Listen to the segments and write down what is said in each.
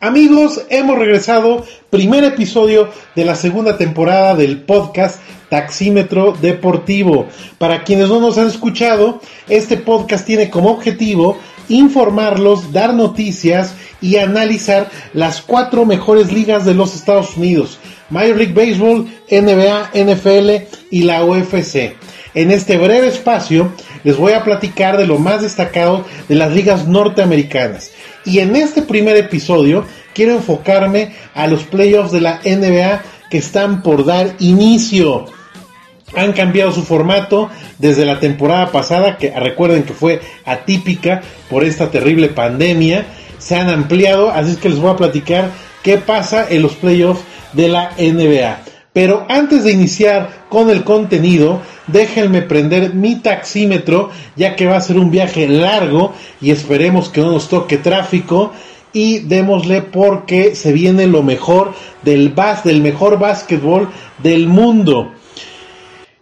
Amigos, hemos regresado, primer episodio de la segunda temporada del podcast Taxímetro Deportivo. Para quienes no nos han escuchado, este podcast tiene como objetivo informarlos, dar noticias y analizar las cuatro mejores ligas de los Estados Unidos. Major League Baseball, NBA, NFL y la UFC. En este breve espacio les voy a platicar de lo más destacado de las ligas norteamericanas. Y en este primer episodio quiero enfocarme a los playoffs de la NBA que están por dar inicio. Han cambiado su formato desde la temporada pasada, que recuerden que fue atípica por esta terrible pandemia. Se han ampliado, así es que les voy a platicar qué pasa en los playoffs de la NBA. Pero antes de iniciar con el contenido, déjenme prender mi taxímetro, ya que va a ser un viaje largo y esperemos que no nos toque tráfico. Y démosle porque se viene lo mejor del del mejor básquetbol del mundo.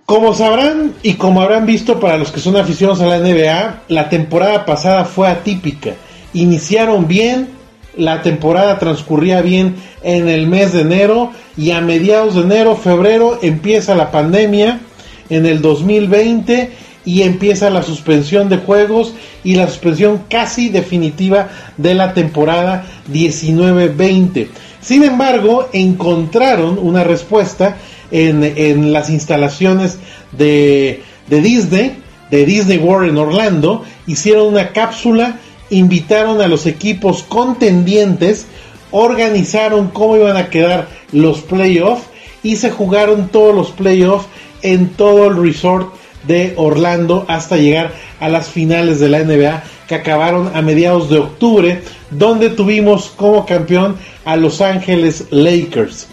Como sabrán y como habrán visto para los que son aficionados a la NBA, la temporada pasada fue atípica. Iniciaron bien, la temporada transcurría bien en el mes de enero y a mediados de enero, febrero empieza la pandemia en el 2020 y empieza la suspensión de juegos y la suspensión casi definitiva de la temporada 19-20. Sin embargo, encontraron una respuesta en, las instalaciones de, de Disney, de Disney World en Orlando, hicieron una cápsula, invitaron a los equipos contendientes, organizaron cómo iban a quedar los playoffs y se jugaron todos los playoffs en todo el resort de Orlando hasta llegar a las finales de la NBA que acabaron a mediados de octubre, donde tuvimos como campeón a Los Ángeles Lakers.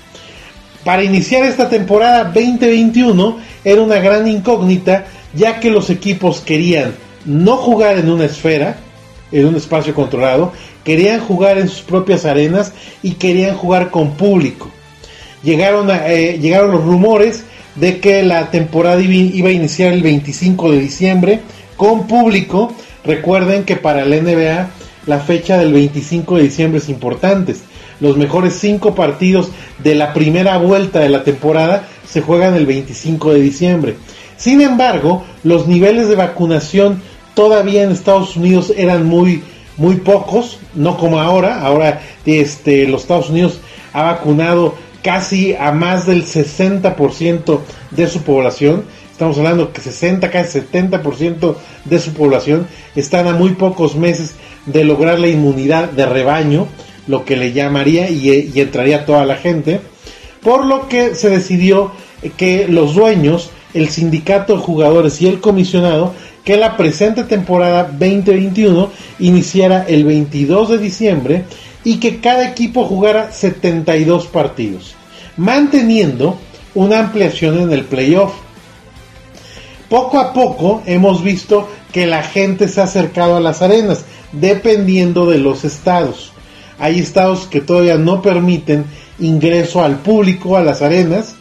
Para iniciar esta temporada 2021 era una gran incógnita, ya que los equipos querían no jugar en una esfera, en un espacio controlado, querían jugar en sus propias arenas y querían jugar con público. Llegaron, eh, llegaron los rumores de que la temporada iba a iniciar el 25 de diciembre con público. Recuerden que para la NBA la fecha del 25 de diciembre es importante. Los mejores cinco partidos de la primera vuelta de la temporada se juegan el 25 de diciembre. Sin embargo, los niveles de vacunación todavía en Estados Unidos eran muy, muy pocos, no como ahora. Ahora este, los Estados Unidos ha vacunado casi a más del 60% de su población. Estamos hablando que 60, casi 70% de su población están a muy pocos meses de lograr la inmunidad de rebaño, lo que le llamaría y, y entraría toda la gente. Por lo que se decidió que los dueños, el sindicato de jugadores y el comisionado que la presente temporada 2021 iniciara el 22 de diciembre y que cada equipo jugara 72 partidos, manteniendo una ampliación en el playoff. Poco a poco hemos visto que la gente se ha acercado a las arenas, dependiendo de los estados. Hay estados que todavía no permiten ingreso al público a las arenas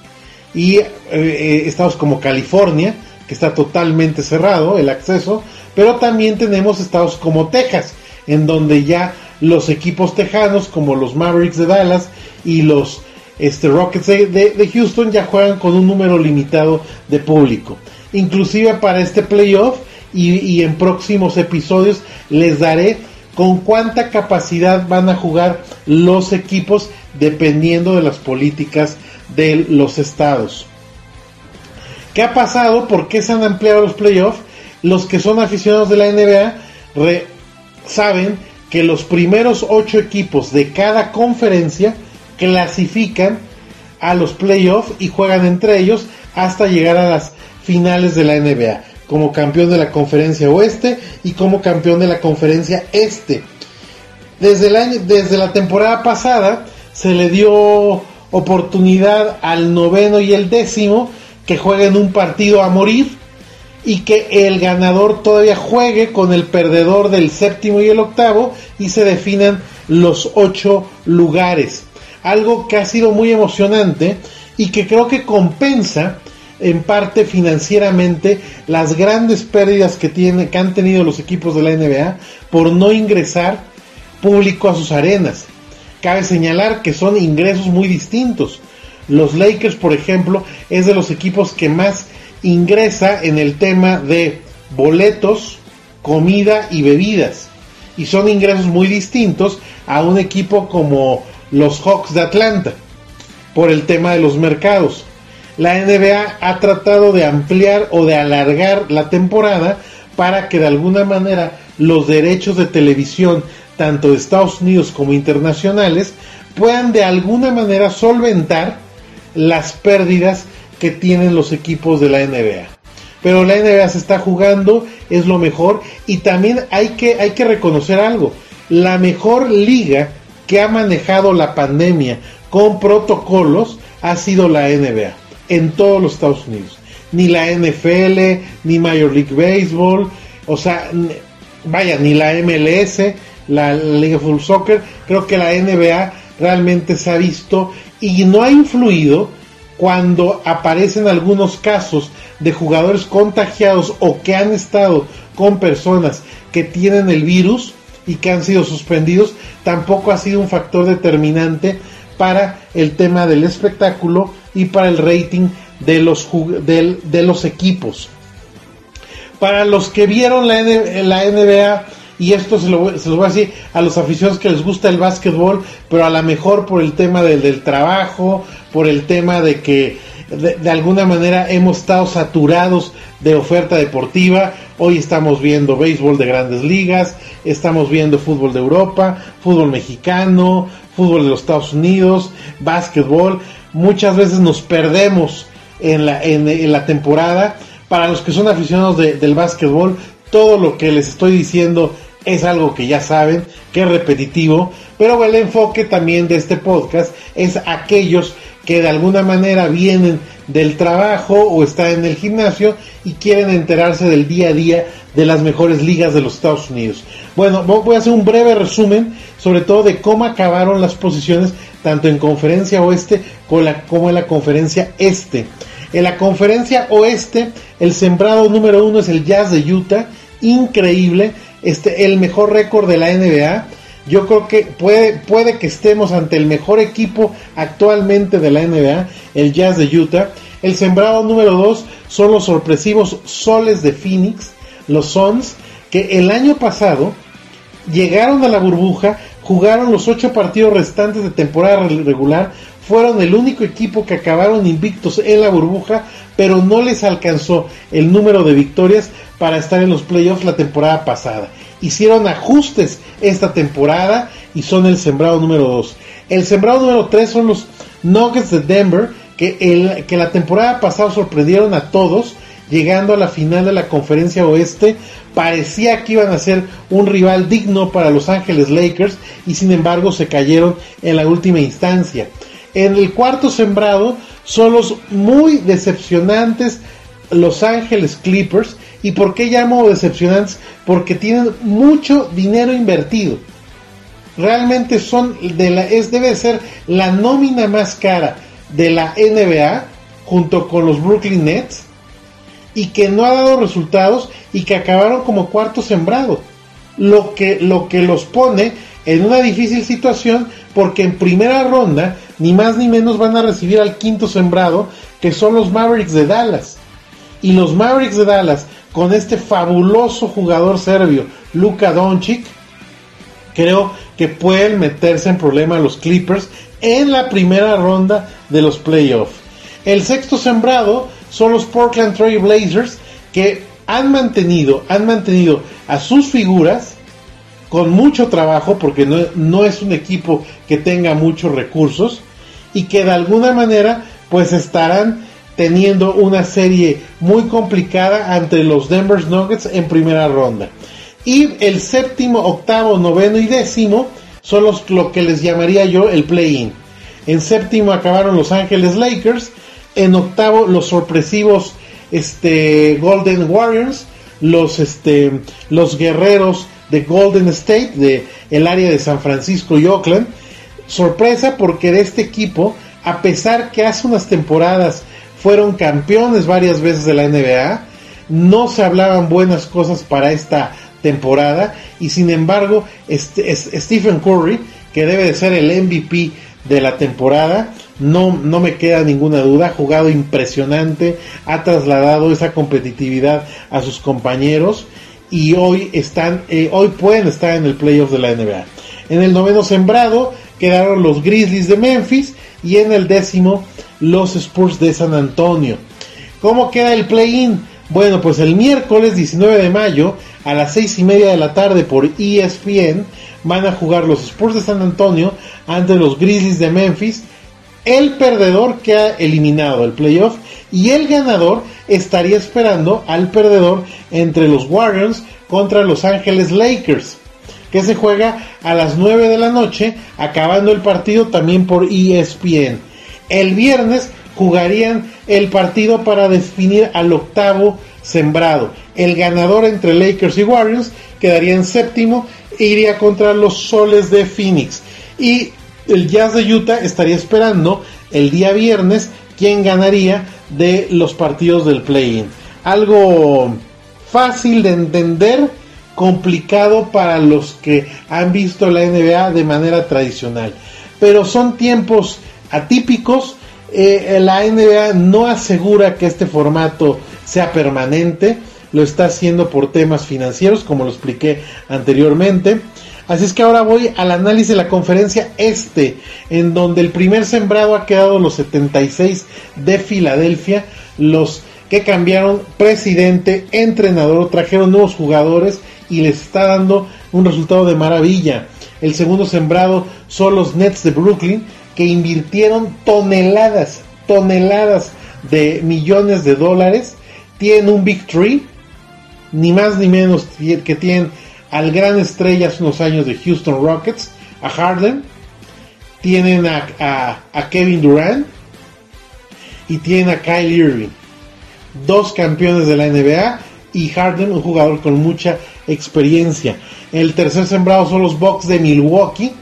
y eh, eh, estados como California, que está totalmente cerrado el acceso, pero también tenemos estados como Texas, en donde ya los equipos tejanos como los Mavericks de Dallas y los este, Rockets de, Houston ya juegan con un número limitado de público. Inclusive para este playoff y, en próximos episodios les daré con cuánta capacidad van a jugar los equipos dependiendo de las políticas de los estados. ¿Qué ha pasado? ¿Por qué se han ampliado los playoffs? Los que son aficionados de la NBA saben que los primeros ocho equipos de cada conferencia clasifican a los playoffs y juegan entre ellos hasta llegar a las finales de la NBA, como campeón de la conferencia oeste y como campeón de la conferencia este. Desde, el año, desde la temporada pasada se le dio oportunidad al noveno y el décimo que jueguen un partido a morir y que el ganador todavía juegue con el perdedor del séptimo y el octavo y se definan los ocho lugares. Algo que ha sido muy emocionante y que creo que compensa en parte financieramente las grandes pérdidas que, que han tenido los equipos de la NBA por no ingresar público a sus arenas. cabe señalar que son ingresos muy distintos. Los Lakers, por ejemplo, es de los equipos que más ingresa en el tema de boletos, comida y bebidas. Y son ingresos muy distintos a un equipo como los Hawks de Atlanta, por el tema de los mercados. La NBA ha tratado de ampliar o de alargar la temporada para que de alguna manera los derechos de televisión, tanto de Estados Unidos como internacionales, puedan de alguna manera solventar las pérdidas que tienen los equipos de la NBA. Pero la NBA se está jugando, es lo mejor y también hay que, hay que reconocer algo. La mejor liga que ha manejado la pandemia con protocolos ha sido la NBA en todos los Estados Unidos. Ni la NFL, ni Major League Baseball, o sea, vaya, ni la MLS, la Liga Full Soccer, creo que la NBA realmente se ha visto y no ha influido cuando aparecen algunos casos de jugadores contagiados o que han estado con personas que tienen el virus y que han sido suspendidos, tampoco ha sido un factor determinante para el tema del espectáculo y para el rating de los, de, los equipos. Para los que vieron la, la NBA, y esto se lo, se lo, voy a decir a los aficionados que les gusta el básquetbol, pero a lo mejor por el tema del, del trabajo, por el tema de que de, de, alguna manera hemos estado saturados de oferta deportiva. Hoy estamos viendo béisbol de grandes ligas, estamos viendo fútbol de Europa, fútbol mexicano, fútbol de los Estados Unidos, básquetbol. Muchas veces nos perdemos en la, en, la temporada. Para los que son aficionados del básquetbol, todo lo que les estoy diciendo es algo que ya saben, que es repetitivo, pero el enfoque también de este podcast es aquellos que de alguna manera vienen del trabajo o están en el gimnasio y quieren enterarse del día a día de las mejores ligas de los Estados Unidos. Bueno, voy a hacer un breve resumen sobre todo de cómo acabaron las posiciones tanto en conferencia oeste como en la conferencia este. En la conferencia oeste, el sembrado número uno es el Jazz de Utah, increíble, este, el mejor récord de la NBA yo creo que puede, puede que estemos ante el mejor equipo actualmente de la NBA, el Jazz de Utah. El sembrado número 2 son los sorpresivos Soles de Phoenix, los Suns, que el año pasado llegaron a la burbuja, jugaron los ocho partidos restantes de temporada regular, fueron el único equipo que acabaron invictos en la burbuja, pero no les alcanzó el número de victorias para estar en los playoffs la temporada pasada hicieron ajustes esta temporada y son el sembrado número 2. El sembrado número 3 son los Nuggets de Denver, que, el, que la temporada pasada sorprendieron a todos, llegando a la final de la conferencia oeste. Parecía que iban a ser un rival digno para Los Ángeles Lakers y sin embargo se cayeron en la última instancia. En el cuarto sembrado son los muy decepcionantes Los Ángeles Clippers, ¿Y por qué llamo decepcionantes? Porque tienen mucho dinero invertido. Realmente son de la es debe ser la nómina más cara de la NBA junto con los Brooklyn Nets y que no ha dado resultados y que acabaron como cuarto sembrado. Lo que lo que los pone en una difícil situación porque en primera ronda ni más ni menos van a recibir al quinto sembrado que son los Mavericks de Dallas. Y los Mavericks de Dallas con este fabuloso jugador serbio, Luka Doncic, creo que pueden meterse en problemas los Clippers en la primera ronda de los playoffs. El sexto sembrado son los Portland Trail Blazers que han mantenido, han mantenido a sus figuras con mucho trabajo porque no, no es un equipo que tenga muchos recursos y que de alguna manera pues estarán teniendo una serie muy complicada ante los Denver Nuggets en primera ronda. Y el séptimo, octavo, noveno y décimo son los, lo que les llamaría yo el play-in. En séptimo acabaron Los Ángeles Lakers. En octavo los sorpresivos este, Golden Warriors. Los, este, los guerreros de Golden State, de el área de San Francisco y Oakland. Sorpresa porque de este equipo, a pesar que hace unas temporadas fueron campeones varias veces de la NBA, no se hablaban buenas cosas para esta temporada y sin embargo este, Stephen Curry, que que debe de ser el MVP de la temporada. No, no me queda ninguna duda, ha jugado impresionante, ha trasladado esa competitividad a sus compañeros y hoy están, eh, hoy pueden estar en el playoff de la NBA. En el noveno sembrado quedaron los Grizzlies de Memphis y en el décimo los Spurs de San Antonio. ¿Cómo queda el play-in? Bueno, pues el miércoles 19 de mayo a las 6 y media de la tarde por ESPN van a jugar los Spurs de San Antonio ante los Grizzlies de Memphis. El perdedor que ha eliminado el playoff y el ganador estaría esperando al perdedor entre los Warriors contra Los Ángeles Lakers, que se juega a las 9 de la noche, acabando el partido también por ESPN. El viernes jugarían el partido para definir al octavo sembrado. El ganador entre Lakers y Warriors quedaría en séptimo iría contra los soles de Phoenix. Y el Jazz de Utah estaría esperando el día viernes quién ganaría de los partidos del play-in. Algo fácil de entender, complicado para los que han visto la NBA de manera tradicional. Pero son tiempos atípicos. Eh, la NBA no asegura que este formato sea permanente lo está haciendo por temas financieros, como lo expliqué anteriormente. Así es que ahora voy al análisis de la conferencia este, en donde el primer sembrado ha quedado los 76 de Filadelfia, los que cambiaron presidente, entrenador, trajeron nuevos jugadores y les está dando un resultado de maravilla. El segundo sembrado son los Nets de Brooklyn, que invirtieron toneladas, toneladas de millones de dólares. Tienen un Big Tree, ni más ni menos que tienen al gran estrella hace unos años de Houston Rockets, a Harden, tienen a, Kevin Durant. Y tienen a Kyle Irving, dos campeones de la NBA y Harden, un jugador con mucha experiencia. El tercer sembrado son los Bucks de Milwaukee,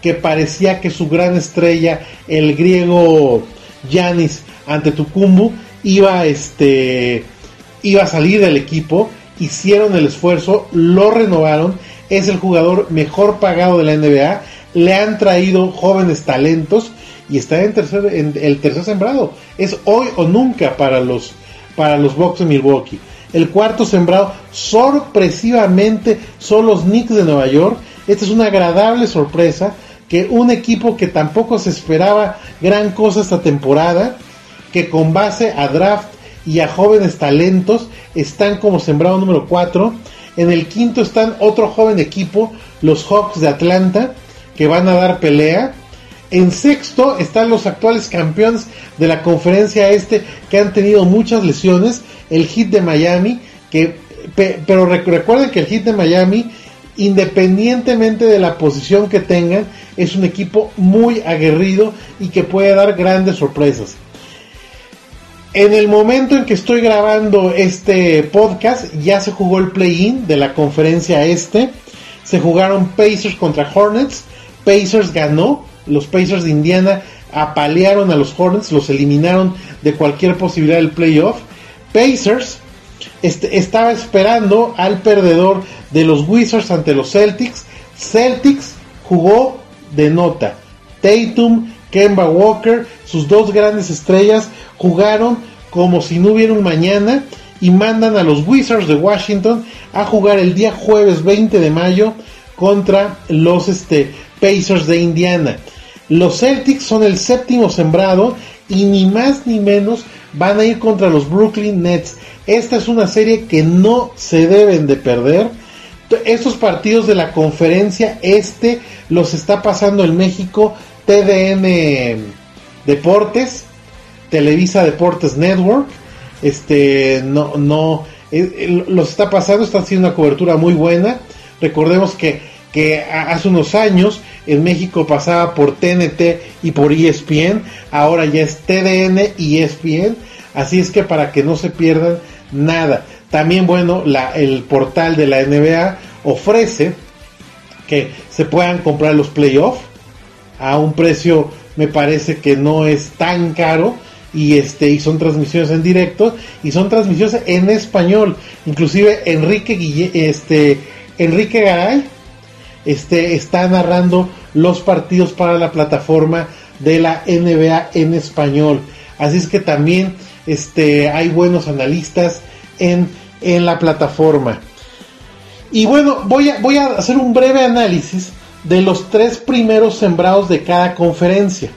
que parecía que su gran estrella, el griego Giannis Antetokounmpo, iba este iba a salir del equipo hicieron el esfuerzo, lo renovaron, es el jugador mejor pagado de la NBA, le han traído jóvenes talentos y está en, tercer, en el tercer sembrado. Es hoy o nunca para los, para los Bucks de Milwaukee. El cuarto sembrado, sorpresivamente, son los Knicks de Nueva York. Esta es una agradable sorpresa que un equipo que tampoco se esperaba gran cosa esta temporada, que con base a draft y a jóvenes talentos están como sembrado número 4. En el quinto están otro joven equipo, los Hawks de Atlanta, que van a dar pelea. En sexto están los actuales campeones de la conferencia este que han tenido muchas lesiones, el Heat de Miami, que pero recuerden que el Heat de Miami, independientemente de la posición que tengan, es un equipo muy aguerrido y que puede dar grandes sorpresas. En el momento en que estoy grabando este podcast, ya se jugó el play-in de la conferencia este. Se jugaron Pacers contra Hornets. Pacers ganó. Los Pacers de Indiana apalearon a los Hornets, los eliminaron de cualquier posibilidad del playoff. Pacers estaba esperando al perdedor de los Wizards ante los Celtics. Celtics jugó de nota. Tatum, Kemba Walker, sus dos grandes estrellas, jugaron como si no hubiera un mañana y mandan a los Wizards de Washington a jugar el día jueves 20 de mayo contra los este, Pacers de Indiana. Los Celtics son el séptimo sembrado y ni más ni menos van a ir contra los Brooklyn Nets. Esta es una serie que no se deben de perder. Estos partidos de la conferencia este los está pasando en México TDN Deportes, Televisa Deportes Network, este, no, no, eh, eh, los está pasando, está haciendo una cobertura muy buena. Recordemos que, que hace unos años en México pasaba por TNT y por ESPN, ahora ya es TDN y ESPN, así es que para que no se pierdan nada. También, bueno, la, el portal de la NBA ofrece que se puedan comprar los playoffs a un precio me parece que no es tan caro y este y son transmisiones en directo y son transmisiones en español inclusive Enrique este Enrique Garay este, está narrando los partidos para la plataforma de la NBA en español. Así es que también este, hay buenos analistas en, en la plataforma. Y bueno, voy a, voy a hacer un breve análisis de los tres primeros sembrados de cada conferencia.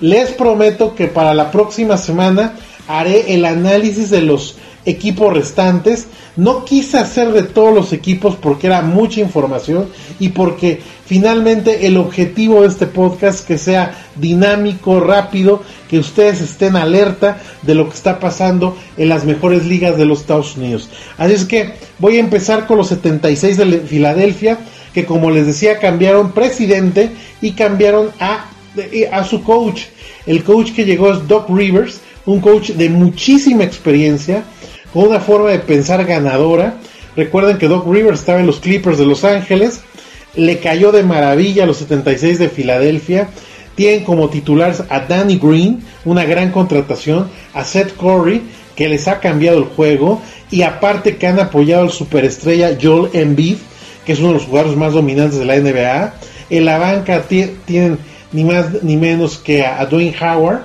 Les prometo que para la próxima semana haré el análisis de los equipos restantes. No quise hacer de todos los equipos porque era mucha información y porque finalmente el objetivo de este podcast que sea dinámico, rápido, que ustedes estén alerta de lo que está pasando en las mejores ligas de los Estados Unidos. Así es que voy a empezar con los 76 de Filadelfia, que como les decía cambiaron presidente y cambiaron a, a su coach. El coach que llegó es Doc Rivers, un coach de muchísima experiencia, con una forma de pensar ganadora. Recuerden que Doc Rivers estaba en los Clippers de Los Ángeles, le cayó de maravilla a los 76 de Filadelfia. Tienen como titulares a Danny Green, una gran contratación, a Seth Curry, que les ha cambiado el juego, y aparte que han apoyado al superestrella Joel Embiid, que es uno de los jugadores más dominantes de la NBA. En la banca tienen ni más ni menos que a, Dwayne Howard.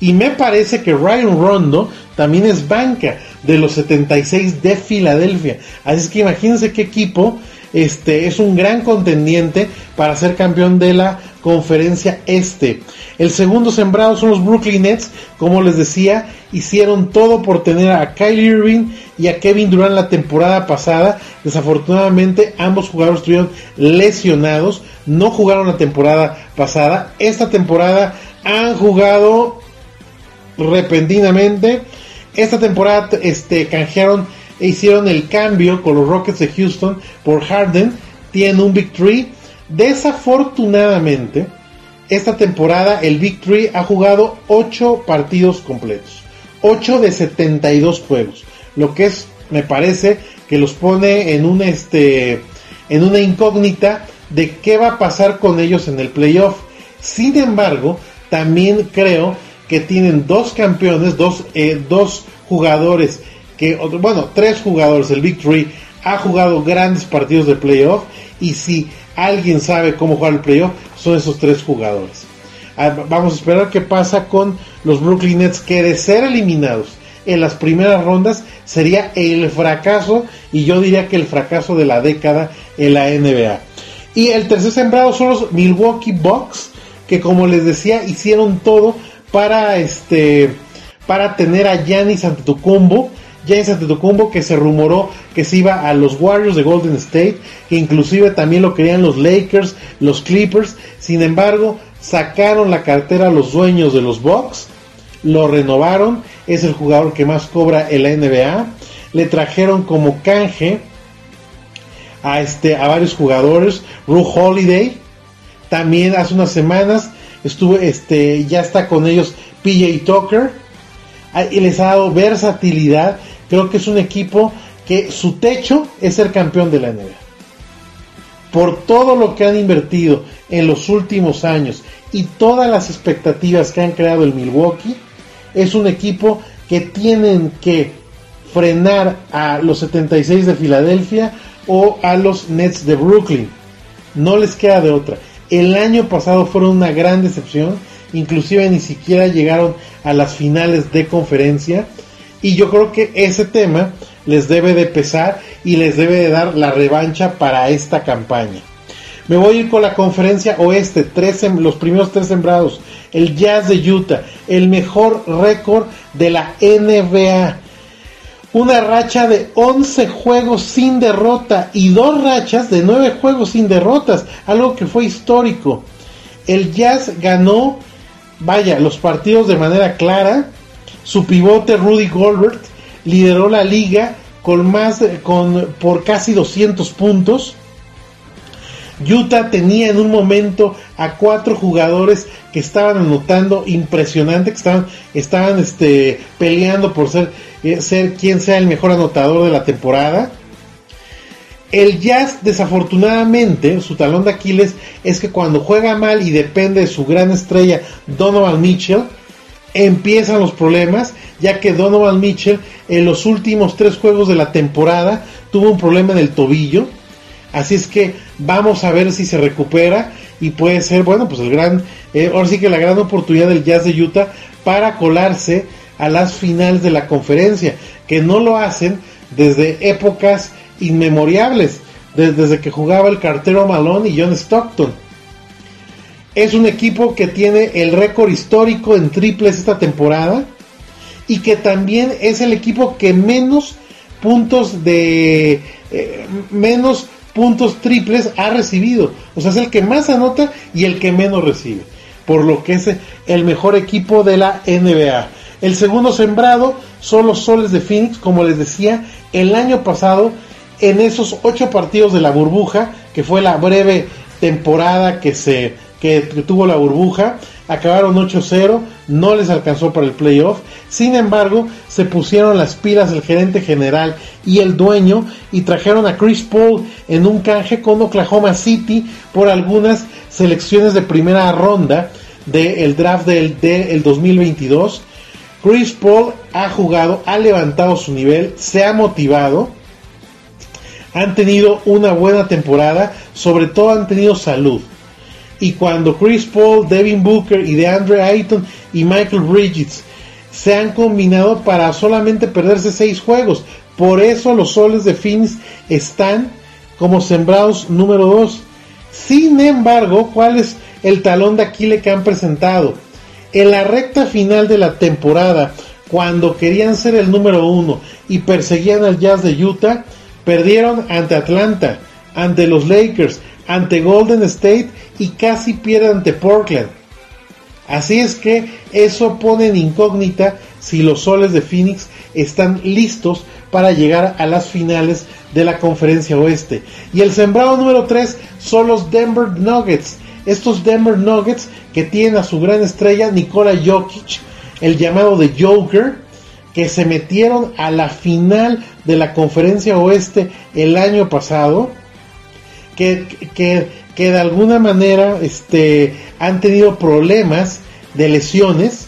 Y me parece que Ryan Rondo también es banca de los 76 de Filadelfia. Así es que imagínense qué equipo este, es un gran contendiente para ser campeón de la conferencia este. El segundo sembrado son los Brooklyn Nets, como les decía, hicieron todo por tener a Kyle Irving y a Kevin Durant la temporada pasada. Desafortunadamente ambos jugadores estuvieron lesionados, no jugaron la temporada pasada. Esta temporada han jugado repentinamente. Esta temporada este, canjearon e hicieron el cambio con los Rockets de Houston por Harden. Tienen un Big Three. Desafortunadamente, esta temporada el Big Three ha jugado 8 partidos completos. 8 de 72 juegos. Lo que es, me parece, que los pone en un este en una incógnita de qué va a pasar con ellos en el playoff. Sin embargo, también creo que tienen dos campeones, dos, eh, dos jugadores que, bueno, tres jugadores, el Big Three, ha jugado grandes partidos de playoff y si alguien sabe cómo jugar el playoff, son esos tres jugadores. Ah, vamos a esperar qué pasa con los Brooklyn Nets, que de ser eliminados en las primeras rondas sería el fracaso, y yo diría que el fracaso de la década en la NBA. Y el tercer sembrado son los Milwaukee Bucks, que como les decía, hicieron todo para este para tener a Giannis Antetokounmpo James Antetokounmpo que se rumoró que se iba a los Warriors de Golden State, que inclusive también lo querían los Lakers, los Clippers, sin embargo sacaron la cartera a los dueños de los Bucks, lo renovaron, es el jugador que más cobra en la NBA, le trajeron como canje a este a varios jugadores, Ru Holiday, también hace unas semanas estuvo este ya está con ellos PJ Tucker. Ah, y les ha dado versatilidad Creo que es un equipo que su techo es ser campeón de la NBA. Por todo lo que han invertido en los últimos años y todas las expectativas que han creado el Milwaukee, es un equipo que tienen que frenar a los 76 de Filadelfia o a los Nets de Brooklyn. No les queda de otra. El año pasado fueron una gran decepción, inclusive ni siquiera llegaron a las finales de conferencia y yo creo que ese tema les debe de pesar y les debe de dar la revancha para esta campaña. Me voy a ir con la conferencia oeste, tres, los primeros tres sembrados. El Jazz de Utah, el mejor récord de la NBA. Una racha de 11 juegos sin derrota y dos rachas de 9 juegos sin derrotas, algo que fue histórico. El Jazz ganó, vaya, los partidos de manera clara, su pivote Rudy Goldberg lideró la liga con más con por casi 200 puntos. Utah tenía en un momento a cuatro jugadores que estaban anotando impresionante, que estaban, estaban este, peleando por ser, eh, ser quien sea el mejor anotador de la temporada. El Jazz, desafortunadamente, su talón de Aquiles es que cuando juega mal y depende de su gran estrella Donovan Mitchell, empiezan los problemas, ya que Donovan Mitchell en los últimos tres juegos de la temporada tuvo un problema en el tobillo. Así es que vamos a ver si se recupera y puede ser, bueno, pues el gran, eh, ahora sí que la gran oportunidad del Jazz de Utah para colarse a las finales de la conferencia, que no lo hacen desde épocas inmemoriales, desde que jugaba el cartero Malone y John Stockton. Es un equipo que tiene el récord histórico en triples esta temporada y que también es el equipo que menos puntos de eh, menos puntos triples ha recibido. O sea, es el que más anota y el que menos recibe. Por lo que es el mejor equipo de la NBA. El segundo sembrado son los Soles de Phoenix, como les decía, el año pasado, en esos ocho partidos de la burbuja, que fue la breve temporada que se que tuvo la burbuja, acabaron 8-0, no les alcanzó para el playoff. Sin embargo, se pusieron las pilas el gerente general y el dueño y trajeron a Chris Paul en un canje con Oklahoma City por algunas selecciones de primera ronda del draft del, del 2022. Chris Paul ha jugado, ha levantado su nivel, se ha motivado, han tenido una buena temporada, sobre todo han tenido salud y cuando Chris Paul, Devin Booker y DeAndre Ayton y Michael Bridges se han combinado para solamente perderse seis juegos. Por eso los soles de Phoenix están como sembrados número 2. Sin embargo, ¿cuál es el talón de Aquiles que han presentado? En la recta final de la temporada, cuando querían ser el número uno y perseguían al Jazz de Utah, perdieron ante Atlanta, ante los Lakers, ante Golden State y casi pierde ante Portland. Así es que eso pone en incógnita si los soles de Phoenix están listos para llegar a las finales de la conferencia oeste. Y el sembrado número 3 son los Denver Nuggets. Estos Denver Nuggets que tienen a su gran estrella Nikola Jokic, el llamado de Joker, que se metieron a la final de la conferencia oeste el año pasado que, que, de alguna manera este, han tenido problemas de lesiones.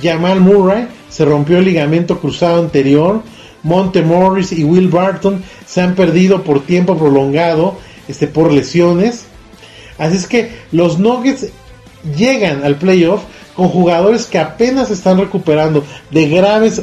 Jamal Murray se rompió el ligamento cruzado anterior. Monte Morris y Will Barton se han perdido por tiempo prolongado este, por lesiones. Así es que los Nuggets llegan al playoff con jugadores que apenas están recuperando de graves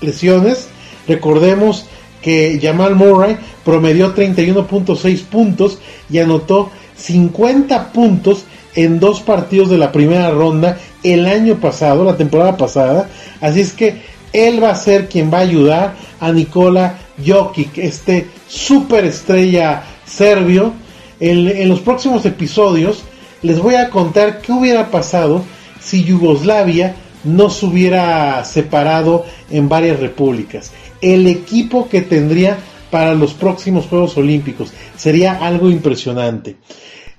lesiones. Recordemos que Jamal Murray promedió 31.6 puntos y anotó 50 puntos en dos partidos de la primera ronda el año pasado, la temporada pasada. Así es que él va a ser quien va a ayudar a Nikola Jokic, este superestrella serbio. En, en los próximos episodios les voy a contar qué hubiera pasado si Yugoslavia no se hubiera separado en varias repúblicas el equipo que tendría para los próximos Juegos Olímpicos. Sería algo impresionante.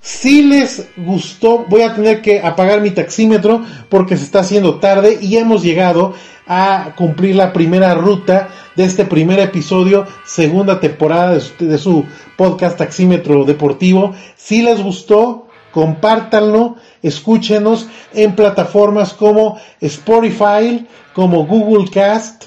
Si les gustó, voy a tener que apagar mi taxímetro porque se está haciendo tarde y hemos llegado a cumplir la primera ruta de este primer episodio, segunda temporada de su, podcast Taxímetro Deportivo. Si les gustó, compártanlo, escúchenos en plataformas como Spotify, como Google Cast,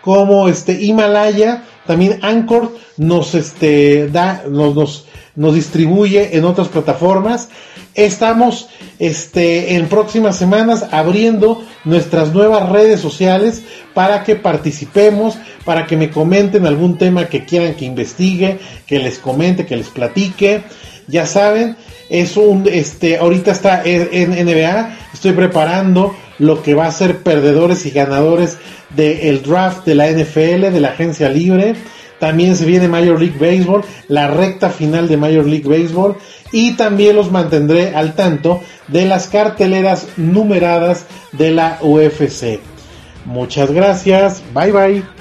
como este Himalaya, también Anchor nos este da nos, nos, distribuye en otras plataformas. Estamos este en próximas semanas abriendo nuestras nuevas redes sociales para que participemos, para que me comenten algún tema que quieran que investigue, que les comente, que les platique. Ya saben, es un este ahorita está en NBA, estoy preparando lo que va a ser perdedores y ganadores del draft de la NFL, de la agencia libre. También se viene Major League Baseball, la recta final de Major League Baseball. Y también los mantendré al tanto de las carteleras numeradas de la UFC. Muchas gracias. Bye bye.